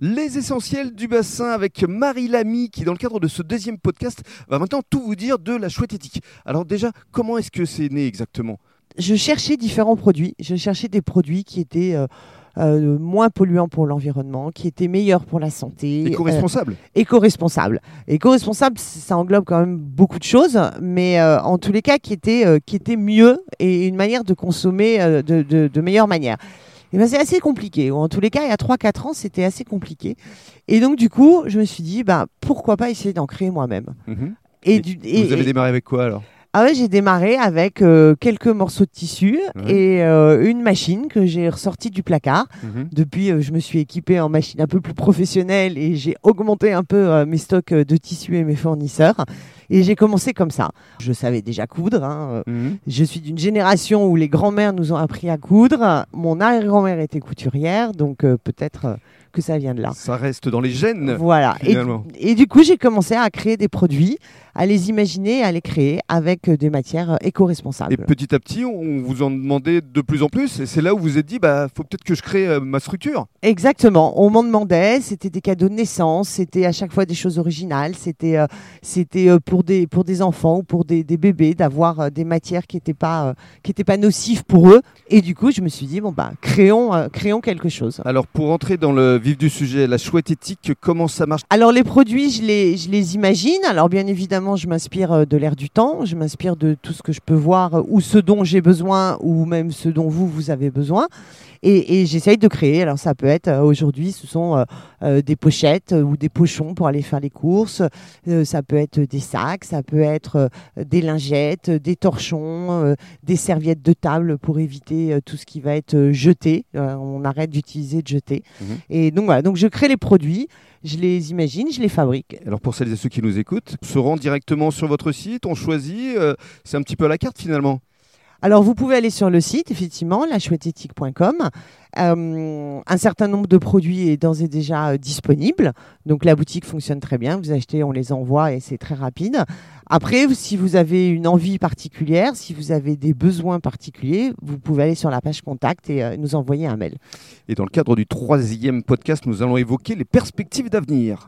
Les essentiels du bassin avec Marie Lamy qui, dans le cadre de ce deuxième podcast, va maintenant tout vous dire de la chouette éthique. Alors déjà, comment est-ce que c'est né exactement? Je cherchais différents produits. Je cherchais des produits qui étaient euh, euh, moins polluants pour l'environnement, qui étaient meilleurs pour la santé. Éco-responsable euh, Éco-responsable. Éco-responsable, ça englobe quand même beaucoup de choses, mais en tous les cas, qui étaient, qui étaient mieux et une manière de consommer de, de, de meilleure manière. Et ben, c'est assez compliqué. Ou en tous les cas, il y a 3-4 ans, c'était assez compliqué. Et donc, du coup, je me suis dit, bah, pourquoi pas essayer d'en créer moi-même Mhm. et, Et du, et- Vous avez démarré avec quoi alors? Ah ouais, j'ai démarré avec euh, quelques morceaux de tissu Ouais. et euh, une machine que j'ai ressortie du placard. Mhm. Depuis, euh, je me suis équipée en machine un peu plus professionnelle et j'ai augmenté un peu mes stocks de tissu et mes fournisseurs. Et j'ai commencé comme ça. Je savais déjà coudre. hein, euh, Mhm. Je suis d'une génération où les grands-mères nous ont appris à coudre. Mon arrière-grand-mère était couturière, donc euh, peut-être euh, que ça vient de là. Ça reste dans les gènes. Voilà. Et, du coup, j'ai commencé à créer des produits, à les imaginer, à les créer avec des matières éco-responsables. Et petit à petit, on vous en demandait de plus en plus. Et c'est là où vous vous êtes dit, bah, faut peut-être que je crée euh, ma structure. Exactement. On m'en demandait. C'était des cadeaux de naissance. C'était à chaque fois des choses originales. C'était euh, c'était euh, pour des pour des enfants ou pour des, des bébés d'avoir euh, des matières qui n'étaient pas euh, qui étaient pas nocives pour eux. Et du coup, je me suis dit bon bah créons euh, créons quelque chose. Alors, pour entrer dans le vif du sujet, la chouette éthique, comment ça marche? Alors les produits, je les, je les imagine. Alors bien évidemment, je m'inspire de l'air du temps, je m'inspire de tout ce que je peux voir ou ce dont j'ai besoin ou même ce dont vous, vous avez besoin. Et, et j'essaye de créer. Alors ça peut être aujourd'hui, ce sont euh, des pochettes ou des pochons pour aller faire les courses. Euh, ça peut être des sacs, ça peut être euh, des lingettes, des torchons, euh, des serviettes de table pour éviter euh, tout ce qui va être jeté. On arrête d'utiliser de jeter. Mhm. Et donc voilà, donc je crée les produits, je les imagine, je les fabrique. Alors, pour celles et ceux qui nous écoutent, on se rend directement sur votre site, on choisit. c'est un petit peu à la carte finalement. Alors, vous pouvez aller sur le site, effectivement, lachouetteéthique.com. Euh, un certain nombre de produits est d'ores et déjà euh, disponible. Donc, la boutique fonctionne très bien. Vous achetez, on les envoie et c'est très rapide. Après, si vous avez une envie particulière, si vous avez des besoins particuliers, vous pouvez aller sur la page contact et euh, nous envoyer un mail. Et dans le cadre du troisième podcast, nous allons évoquer les perspectives d'avenir.